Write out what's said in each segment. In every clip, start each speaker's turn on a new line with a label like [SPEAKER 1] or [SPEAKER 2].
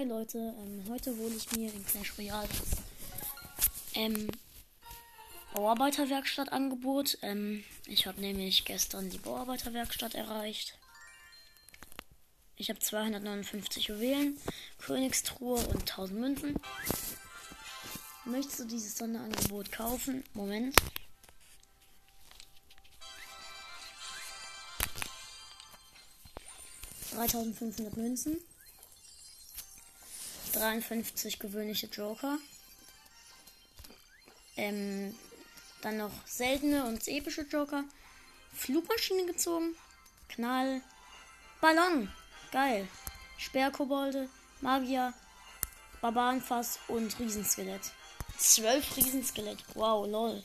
[SPEAKER 1] Hi Leute, ähm, heute hole ich mir in Clash Royale das ähm, Bauarbeiterwerkstatt-Angebot. Ähm, ich habe nämlich gestern die Bauarbeiterwerkstatt erreicht. Ich habe 259 Juwelen, Königstruhe und 1000 Münzen. Möchtest du dieses Sonderangebot kaufen? Moment. Dreitausendfünfhundert Münzen. 53 gewöhnliche Joker. Ähm, dann noch seltene und epische Joker. Flugmaschine gezogen. Knall. Ballon. Geil. Sperrkobolde, Magier, Barbarenfass und Riesenskelett. Zwölf Riesenskelett. Wow, lol.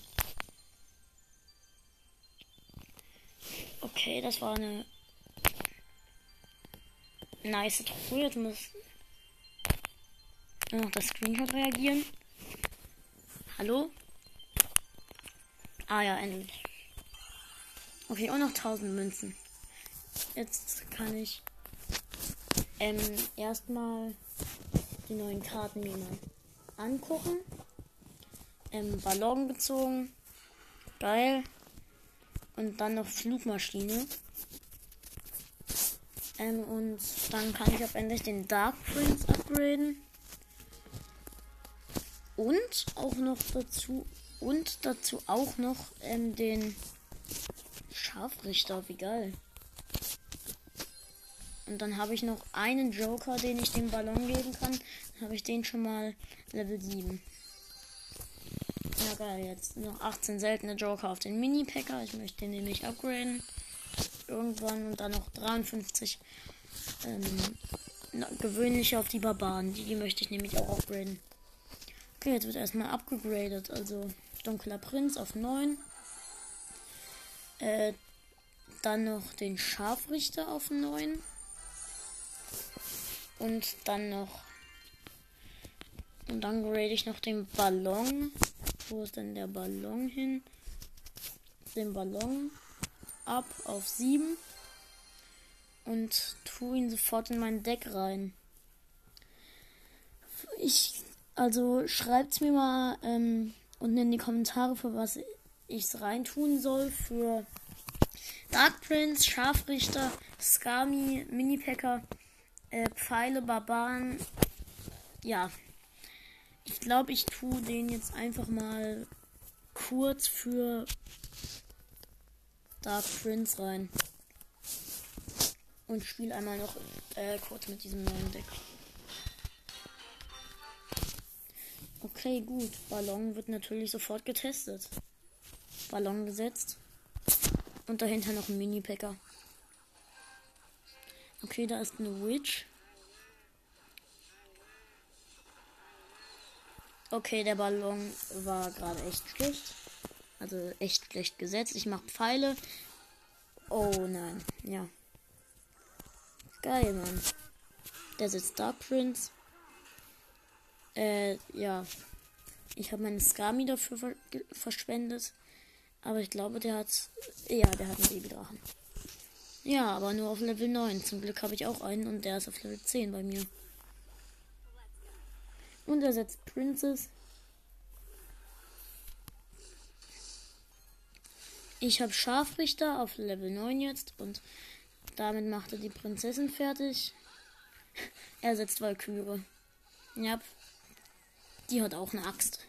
[SPEAKER 1] Okay, das war eine nice Truhe. Jetzt noch das Screenshot reagieren. Hallo? Ah ja, endlich. Okay, und noch 1000 Münzen. Jetzt kann ich ähm, erstmal die neuen Karten mir mal angucken. Ähm, Ballon gezogen. Geil. Und dann noch Flugmaschine. Ähm, und dann kann ich auch endlich den Dark Prince upgraden. Und auch noch dazu. Und dazu auch noch ähm, den Scharfrichter. Wie geil. Und dann habe ich noch einen Joker, den ich dem Ballon geben kann. Dann habe ich den schon mal Level 7. Ja geil, jetzt noch 18 seltene Joker auf den Mini-Packer. Ich möchte den nämlich upgraden. Irgendwann und dann noch 53 ähm, gewöhnliche auf die Barbaren. Die, die möchte ich nämlich auch upgraden. Jetzt wird erstmal abgegradet. Also dunkler Prinz auf 9. Äh, dann noch den Scharfrichter auf 9. Und dann noch. Und dann grade ich noch den Ballon. Wo ist denn der Ballon hin? Den Ballon ab auf 7. Und tue ihn sofort in mein Deck rein. Ich. Also schreibt's mir mal ähm, unten in die Kommentare, für was ich es reintun soll. Für Dark Prince, Scharfrichter, Skami, Mini-Packer äh, Pfeile, Barbaren. Ja. Ich glaube, ich tue den jetzt einfach mal kurz für Dark Prince rein. Und spiele einmal noch äh, kurz mit diesem neuen Deck. Okay, gut. Ballon wird natürlich sofort getestet. Ballon gesetzt. Und dahinter noch ein Mini-Packer. Okay, da ist eine Witch. Okay, der Ballon war gerade echt schlecht. Also echt schlecht gesetzt. Ich mache Pfeile. Oh nein, ja. Geil, Mann. Der sitzt Dark Prince. Äh, ja. Ich habe meine Skami dafür ver verschwendet. Aber ich glaube, der hat. Ja, der hat einen Babydrachen. Ja, aber nur auf Level 9. Zum Glück habe ich auch einen und der ist auf Level 10 bei mir. Und er setzt Princess. Ich habe Scharfrichter auf Level 9 jetzt und damit macht er die Prinzessin fertig. Er setzt Valkyrie. Ja, die hat auch eine Axt.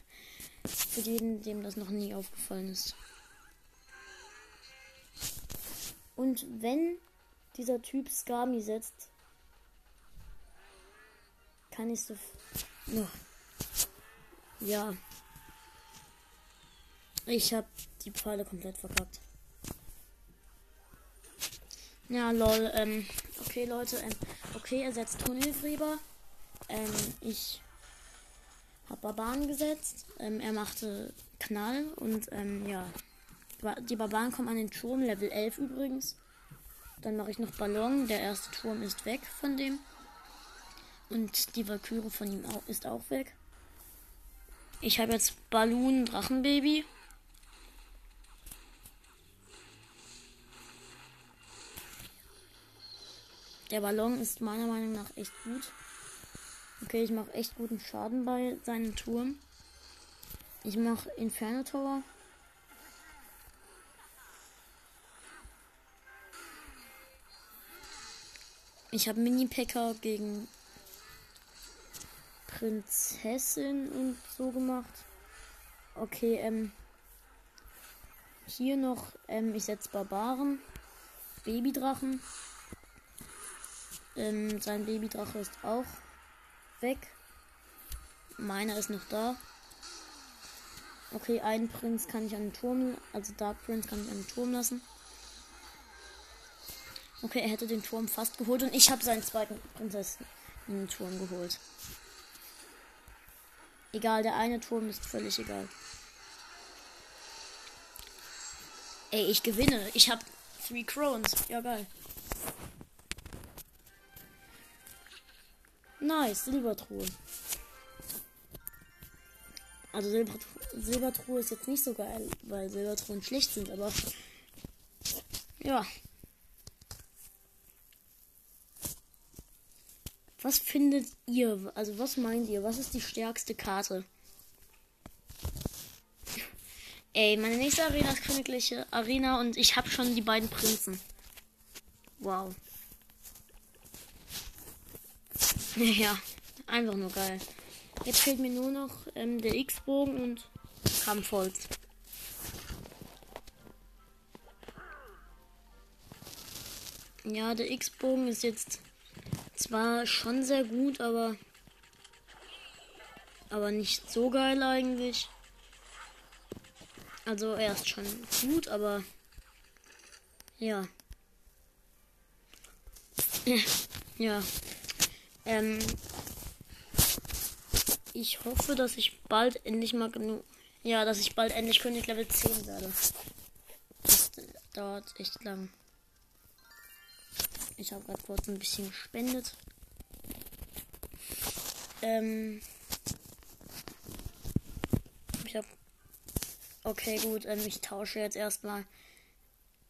[SPEAKER 1] Für jeden, dem das noch nie aufgefallen ist. Und wenn dieser Typ Skami setzt, kann ich so. Oh. Ja. Ich habe die Pfeile komplett verkackt. Ja, lol. Ähm, okay, Leute. Ähm, okay, er setzt Tunnelgräber. Ähm, ich habe Barbaren gesetzt. Ähm, er machte Knall und ähm, ja. Die Barbaren kommen an den Turm, Level 11 übrigens. Dann mache ich noch Ballon. Der erste Turm ist weg von dem. Und die Valkyrie von ihm auch, ist auch weg. Ich habe jetzt Balloon Drachenbaby. Der Ballon ist meiner Meinung nach echt gut. Okay, ich mache echt guten Schaden bei seinem Turm. Ich mache Inferno Tower. Ich habe Mini-Packer gegen Prinzessin und so gemacht. Okay, ähm. Hier noch, ähm, ich setze Barbaren. Babydrachen. Ähm, sein Babydrache ist auch weg. Meiner ist noch da. Okay, einen Prinz kann ich an den Turm, also Dark Prince kann ich an den Turm lassen. Okay, er hätte den Turm fast geholt und ich habe seinen zweiten Prinzessinnen-Turm geholt. Egal, der eine Turm ist völlig egal. Ey, ich gewinne. Ich habe Three Crowns. Ja, geil. Nice, Silbertruhe. Also Silbertruhe, Silbertruhe ist jetzt nicht so geil, weil Silbertruhen schlecht sind, aber ja. Was findet ihr? Also was meint ihr? Was ist die stärkste Karte? Ey, meine nächste Arena ist königliche Arena und ich habe schon die beiden Prinzen. Wow. Ja, einfach nur geil. Jetzt fehlt mir nur noch ähm, der X-Bogen und Kampfholz. Ja, der X-Bogen ist jetzt zwar schon sehr gut, aber aber nicht so geil eigentlich. Also er ist schon gut, aber ja. Ja. Ähm, ich hoffe, dass ich bald endlich mal genug. Ja, dass ich bald endlich König Level 10 werde. Das dauert echt lang. Ich habe gerade kurz ein bisschen gespendet. Ähm. Ich habe. Okay, gut. Ähm, ich tausche jetzt erstmal.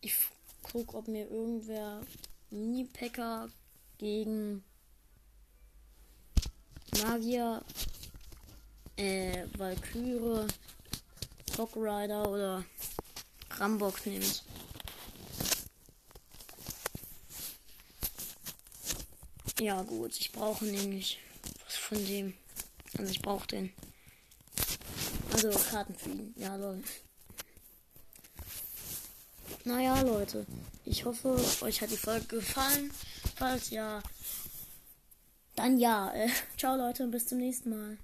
[SPEAKER 1] Ich gucke, ob mir irgendwer Mini-Packer gegen Magier, äh, Valkyrie, Rock Rider oder Rambock nimmt. Ja gut, ich brauche nämlich was von dem. Also ich brauche den. Also Karten für ihn. Ja, lol. Naja, Leute. Ich hoffe, euch hat die Folge gefallen. Falls ja, dann ja. Äh, ciao Leute und bis zum nächsten Mal.